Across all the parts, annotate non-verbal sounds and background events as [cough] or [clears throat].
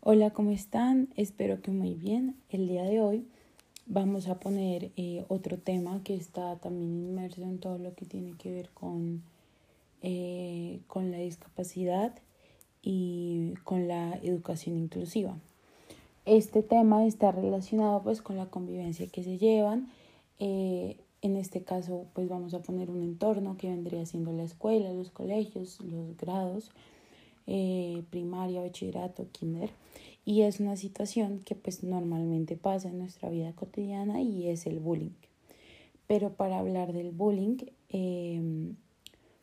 Hola, ¿cómo están? Espero que muy bien. El día de hoy vamos a poner eh, otro tema que está también inmerso en todo lo que tiene que ver con, eh, con la discapacidad y con la educación inclusiva. Este tema está relacionado pues con la convivencia que se llevan. Eh, en este caso pues vamos a poner un entorno que vendría siendo la escuela, los colegios, los grados eh, primaria, bachillerato, kinder. Y es una situación que pues normalmente pasa en nuestra vida cotidiana y es el bullying. Pero para hablar del bullying, em,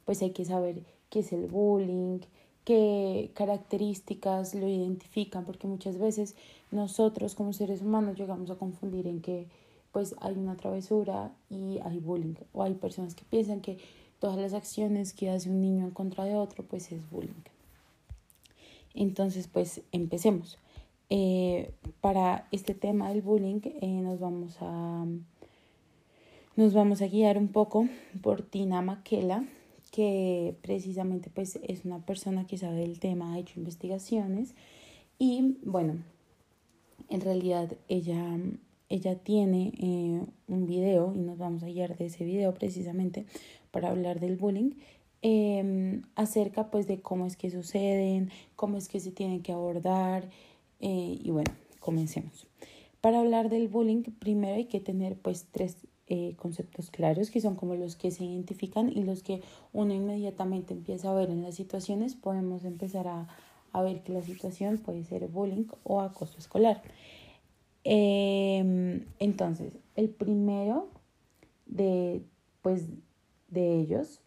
pues hay que saber qué es el bullying, qué características lo identifican, porque muchas veces nosotros como seres humanos llegamos a confundir en que pues hay una travesura y hay bullying, o hay personas que piensan que todas las acciones que hace un niño en contra de otro pues es bullying. Entonces, pues empecemos. Eh, para este tema del bullying eh, nos vamos a nos vamos a guiar un poco por Tina Maquela, que precisamente pues es una persona que sabe del tema, ha hecho investigaciones y bueno, en realidad ella, ella tiene eh, un video y nos vamos a guiar de ese video precisamente para hablar del bullying eh, acerca pues de cómo es que suceden, cómo es que se tienen que abordar eh, y bueno, comencemos. Para hablar del bullying, primero hay que tener pues tres eh, conceptos claros que son como los que se identifican y los que uno inmediatamente empieza a ver en las situaciones, podemos empezar a, a ver que la situación puede ser bullying o acoso escolar. Em, entonces, el primero de, pues, de ellos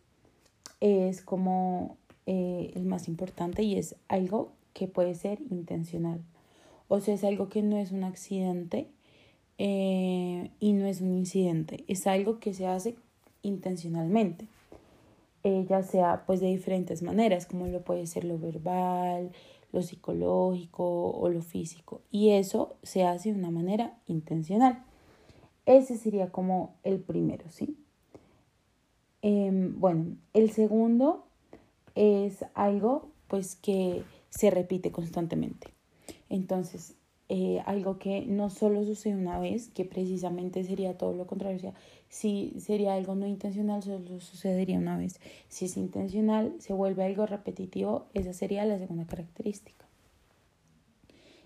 es como eh, el más importante y es algo que puede ser intencional. O sea, es algo que no es un accidente eh, y no es un incidente, es algo que se hace intencionalmente, eh, ya sea pues de diferentes maneras, como lo puede ser lo verbal, lo psicológico o lo físico, y eso se hace de una manera intencional. Ese sería como el primero, ¿sí? Em, bueno, el segundo es algo pues que se repite constantemente. Entonces, eh, algo que no solo sucede una vez, que precisamente sería todo lo contrario, si sería algo no intencional, solo sucedería una vez. Si es intencional, se vuelve algo repetitivo, esa sería la segunda característica.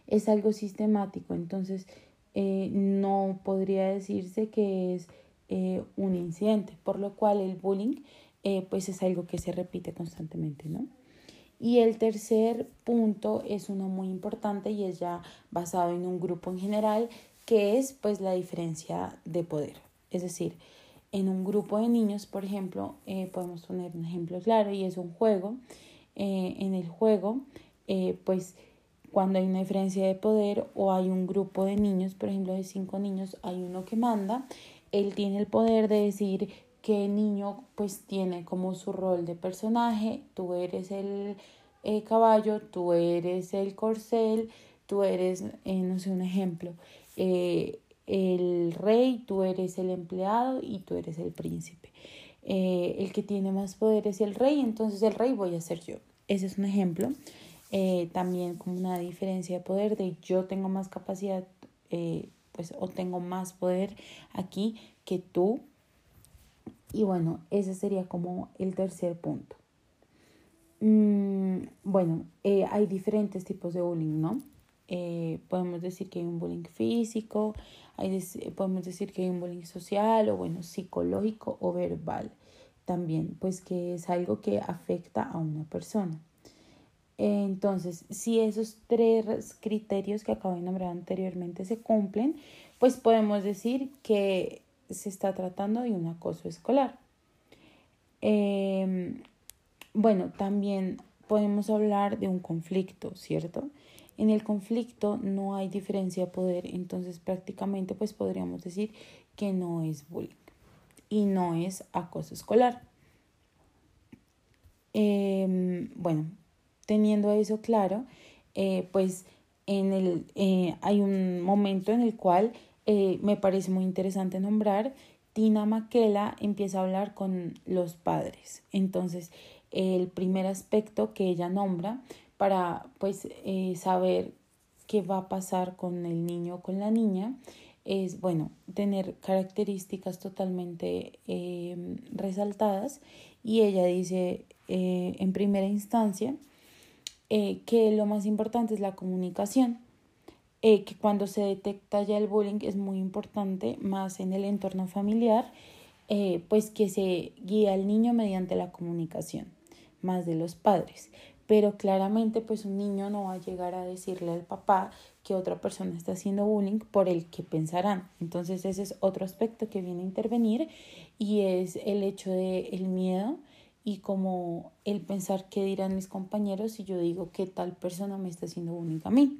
Es algo sistemático, entonces eh, no podría decirse que es eh, un incidente, por lo cual el bullying eh, pues es algo que se repite constantemente, ¿no? Y el tercer punto es uno muy importante y es ya basado en un grupo en general, que es pues la diferencia de poder. Es decir, en un grupo de niños, por ejemplo, eh, podemos poner un ejemplo claro y es un juego. en el juego, pues cuando hay una diferencia de poder o hay un grupo de niños, por ejemplo, de cinco niños, hay uno que manda él tiene el poder de decir qué niño pues tiene como su rol de personaje, tú eres el eh, caballo, tú eres el corcel, tú eres, eh, no sé, un ejemplo, eh, el rey, tú eres el empleado y tú eres el príncipe. el que tiene más poder es el rey, entonces el rey voy a ser yo. Ese es un ejemplo. también como una diferencia de poder de yo tengo más capacidad pues o tengo más poder aquí que tú. Y bueno, ese sería como el tercer punto. Mm, bueno, eh, hay diferentes tipos de bullying, ¿no? Eh, podemos decir que hay un bullying físico, hay podemos decir que hay un bullying social o bueno, psicológico o verbal también, pues que es algo que afecta a una persona. Entonces, si esos tres criterios que acabo de nombrar anteriormente se cumplen, pues podemos decir que se está tratando de un acoso escolar. Em, bueno, también podemos hablar de un conflicto, ¿cierto? En el conflicto no hay diferencia de poder, entonces prácticamente pues podríamos decir que no es bullying y no es acoso escolar. Em, bueno, teniendo eso claro, eh, pues en el, eh, hay un momento en el cual eh, me parece muy interesante nombrar, Tina Maquela empieza a hablar con los padres. Entonces, el primer aspecto que ella nombra para pues saber que va a pasar con el niño o con la niña es, bueno, tener características totalmente resaltadas y ella dice en primera instancia eh, que lo más importante es la comunicación, que cuando se detecta ya el bullying es muy importante, más en el entorno familiar, pues que se guía al niño mediante la comunicación, más de los padres pero claramente pues un niño no va a llegar a decirle al papá que otra persona está haciendo bullying por el que pensarán. Entonces ese es otro aspecto que viene a intervenir y es el hecho de el miedo y como el pensar qué dirán mis compañeros si yo digo que tal persona me está haciendo bullying a mí.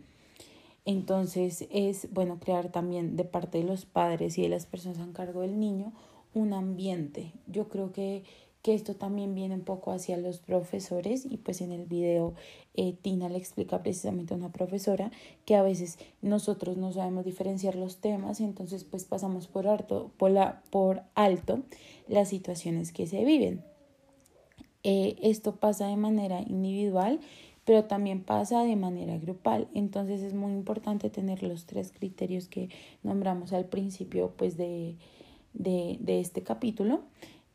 Entonces es bueno crear también de parte de los padres y de las personas a cargo del niño un ambiente. Yo creo que que esto también viene un poco hacia los profesores y pues en el video eh, Tina le explica precisamente a una profesora que a veces nosotros no sabemos diferenciar los temas entonces pues pasamos por, por, la, por alto las situaciones que se viven. Eh, esto pasa de manera individual pero también pasa de manera grupal. Entonces es muy importante tener los tres criterios que nombramos al principio pues de, de, de este capítulo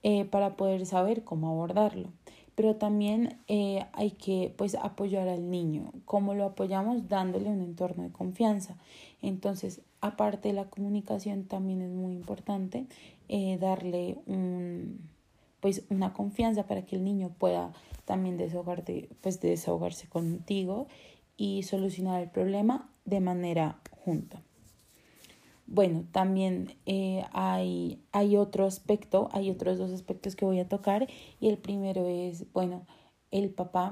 eh, para poder saber cómo abordarlo. Pero también eh, hay que pues apoyar al niño. ¿Cómo lo apoyamos? Dándole un entorno de confianza. Entonces, aparte de la comunicación, también es muy importante eh, darle un, pues una confianza para que el niño pueda también desahogarte, pues desahogarse contigo y solucionar el problema de manera junta. Bueno, también eh, hay, hay otro aspecto, hay otros dos aspectos que voy a tocar y el primero es, bueno, el papá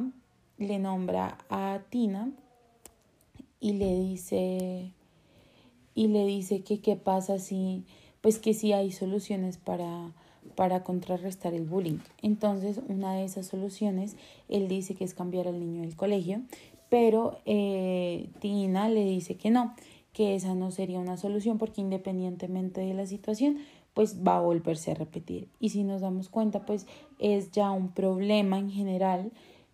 le nombra a Tina y le dice y le dice que qué pasa si pues que si hay soluciones para para contrarrestar el bullying. Entonces, una de esas soluciones, él dice que es cambiar al niño del colegio, pero eh, Tina le dice que no, que esa no sería una solución porque independientemente de la situación, pues va a volverse a repetir. Y si nos damos cuenta, pues es ya un problema en general,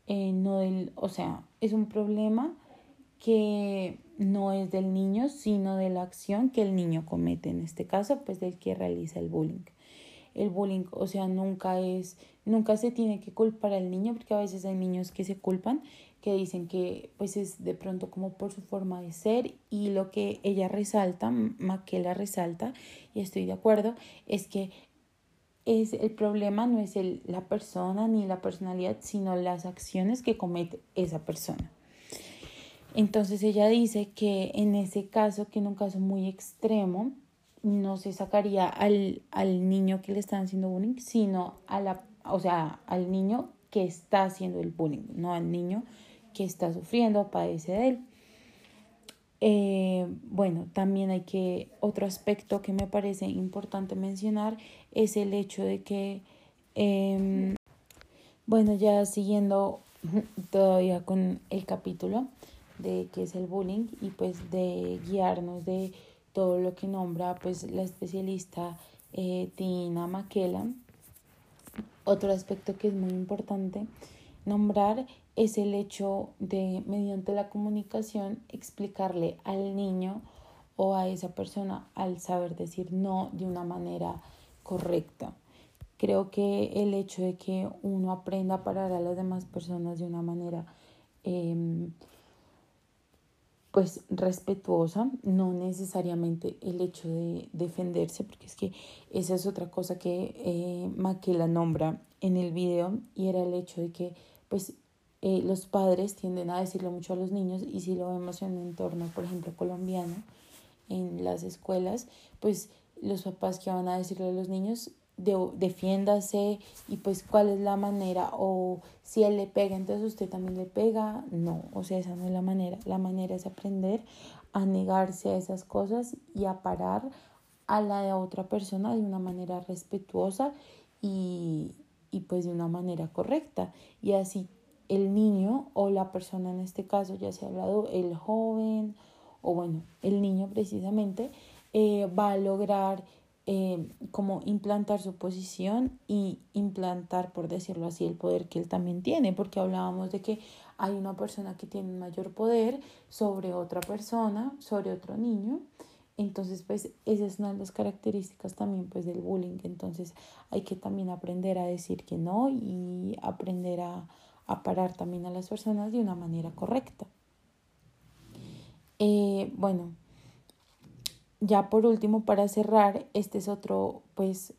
eh, no del, o sea, es un problema que no es del niño, sino de la acción que el niño comete, en este caso, pues del que realiza el bullying. El bullying, o sea, nunca es, nunca se tiene que culpar al niño, porque a veces hay niños que se culpan que dicen que pues es de pronto como por su forma de ser y lo que ella resalta, Maquela resalta, y estoy de acuerdo, es que es el problema no es el, la persona ni la personalidad, sino las acciones que comete esa persona. Entonces ella dice que en ese caso, que en un caso muy extremo, no se sacaría al, al niño que le están haciendo bullying, sino a la, o sea, al niño que está haciendo el bullying, no al niño que está sufriendo padece de él. Eh, bueno, también hay que, otro aspecto que me parece importante mencionar es el hecho de que, em, bueno, ya siguiendo [laughs] todavía con el capítulo de qué es el bullying y pues de guiarnos de todo lo que nombra pues la especialista eh, Tina Maquela. Otro aspecto que es muy importante nombrar es el hecho de, mediante la comunicación, explicarle al niño o a esa persona al saber decir no de una manera correcta. Creo que el hecho de que uno aprenda a parar a las demás personas de una manera em, pues respetuosa, no necesariamente el hecho de defenderse, porque es que esa es otra cosa que eh, Maquela nombra en el video y era el hecho de que pues eh, los padres tienden a decirlo mucho a los niños y si lo vemos en un entorno, por ejemplo, colombiano, en las escuelas, pues los papás que van a decirle a los niños, de, defiéndase y pues cuál es la manera o si él le pega, entonces usted también le pega, no, o sea, esa no es la manera, la manera es aprender a negarse a esas cosas y a parar a la de otra persona de una manera respetuosa y, y pues de una manera correcta. Y así el niño o la persona en este caso, ya se ha hablado, el joven o bueno, el niño precisamente, eh, va a lograr eh, como implantar su posición y implantar, por decirlo así, el poder que él también tiene, porque hablábamos de que hay una persona que tiene mayor poder sobre otra persona, sobre otro niño. Entonces, pues esa es una de las características también pues del bullying. Entonces, hay que también aprender a decir que no y aprender a, a parar también a las personas de una manera correcta. Eh, bueno, ya por último, para cerrar, este es otro, pues,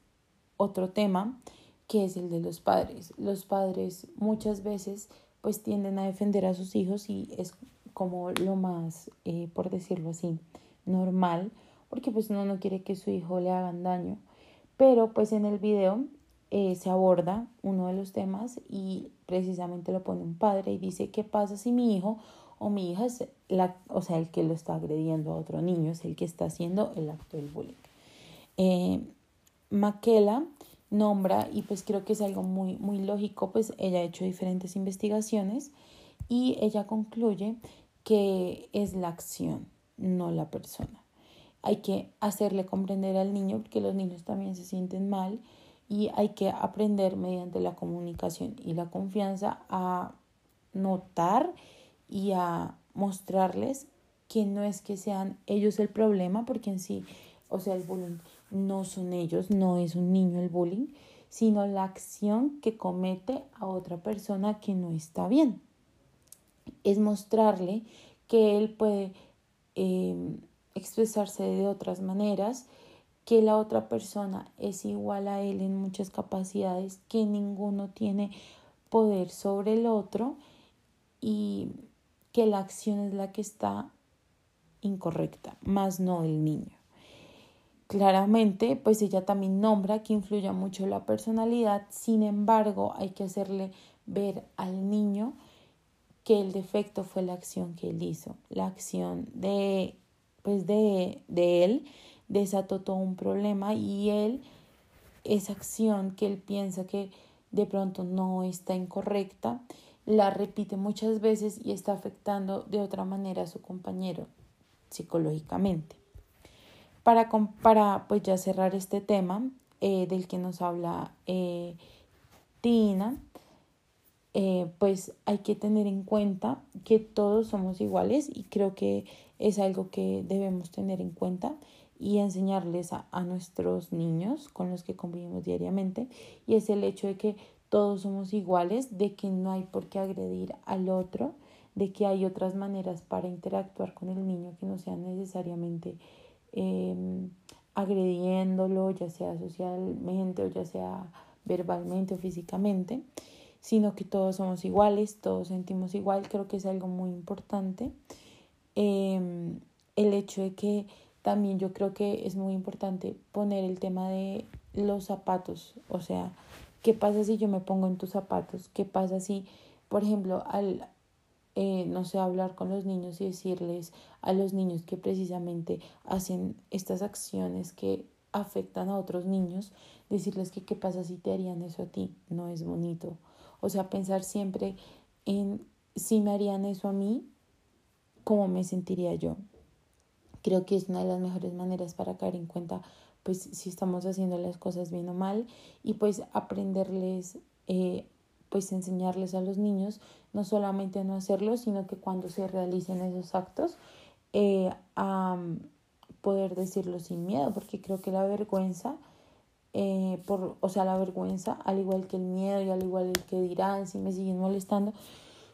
otro tema que es el de los padres. Los padres muchas veces pues tienden a defender a sus hijos y es como lo más, eh, por decirlo así, normal, porque pues uno no quiere que su hijo le hagan daño. Pero pues en el video eh, se aborda uno de los temas y precisamente lo pone un padre y dice, ¿qué pasa si mi hijo o mi hija es la, o sea, el que lo está agrediendo a otro niño, es el que está haciendo el acto del bullying? Eh, Maquela nombra y pues creo que es algo muy, muy lógico, pues ella ha hecho diferentes investigaciones y ella concluye que es la acción, no la persona. Hay que hacerle comprender al niño porque los niños también se sienten mal y hay que aprender mediante la comunicación y la confianza a notar y a mostrarles que no es que sean ellos el problema, porque en sí, o sea, el bullying no son ellos, no es un niño el bullying, sino la acción que comete a otra persona que no está bien. Es mostrarle que él puede em, expresarse de otras maneras, que la otra persona es igual a él en muchas capacidades, que ninguno tiene poder sobre el otro y que la acción es la que está incorrecta, más no el niño. Claramente, pues ella también nombra que influye mucho la personalidad, sin embargo, hay que hacerle ver al niño que el defecto fue la acción que él hizo, la acción de, pues de, de él desató todo un problema y él, esa acción que él piensa que de pronto no está incorrecta, la repite muchas veces y está afectando de otra manera a su compañero psicológicamente. Para, para pues ya cerrar este tema eh, del que nos habla eh, Tina, eh, pues hay que tener en cuenta que todos somos iguales y creo que es algo que debemos tener en cuenta y enseñarles a, a, nuestros niños con los que convivimos diariamente y es el hecho de que todos somos iguales, de que no hay por qué agredir al otro, de que hay otras maneras para interactuar con el niño que no sean necesariamente Em, agrediéndolo, ya sea socialmente o ya sea verbalmente o físicamente, sino que todos somos iguales, todos sentimos igual, creo que es algo muy importante. Em, el hecho de que también yo creo que es muy importante poner el tema de los zapatos, o sea, ¿qué pasa si yo me pongo en tus zapatos? ¿Qué pasa si, por ejemplo, al, eh, no sé, hablar con los niños y decirles a los niños que precisamente hacen estas acciones que afectan a otros niños, decirles que qué pasa si te harían eso a ti, no es bonito. O sea, pensar siempre en si me harían eso a mí, ¿cómo me sentiría yo? Creo que es una de las mejores maneras para caer en cuenta, pues, si estamos haciendo las cosas bien o mal y pues aprenderles eh, pues enseñarles a los niños no solamente a no hacerlo, sino que cuando se realicen esos actos, eh, a poder decirlo sin miedo, porque creo que la vergüenza, eh, por, o sea, la vergüenza, al igual que el miedo y al igual que dirán si me siguen molestando,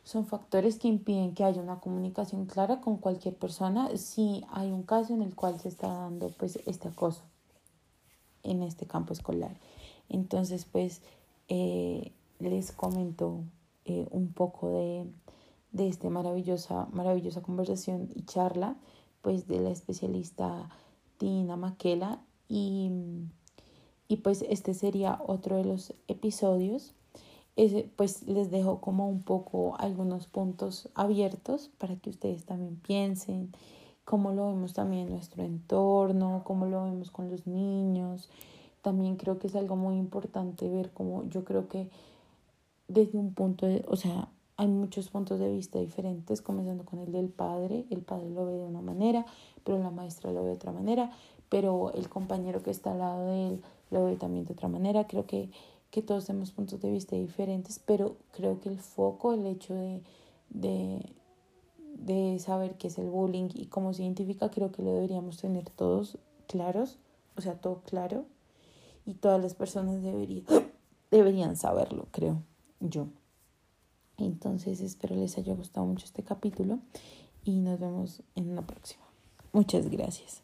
son factores que impiden que haya una comunicación clara con cualquier persona si hay un caso en el cual se está dando pues este acoso en este campo escolar. Entonces, pues, eh, les comento eh, un poco de, de esta maravillosa, maravillosa conversación y charla pues de la especialista Tina Maquela y, y pues este sería otro de los episodios pues les dejo como un poco algunos puntos abiertos para que ustedes también piensen cómo lo vemos también en nuestro entorno, cómo lo vemos con los niños. También creo que es algo muy importante ver cómo yo creo que desde un punto de, o sea, hay muchos puntos de vista diferentes, comenzando con el del padre, el padre lo ve de una manera, pero la maestra lo ve de otra manera, pero el compañero que está al lado de él lo ve también de otra manera, creo que, que todos tenemos puntos de vista diferentes, pero creo que el foco, el hecho de, de, de saber qué es el bullying y cómo se identifica, creo que lo deberíamos tener todos claros, o sea, todo claro, y todas las personas [clears throat] deberían, saberlo, creo yo. Entonces espero les haya gustado mucho este capítulo y nos vemos en una próxima. Muchas gracias.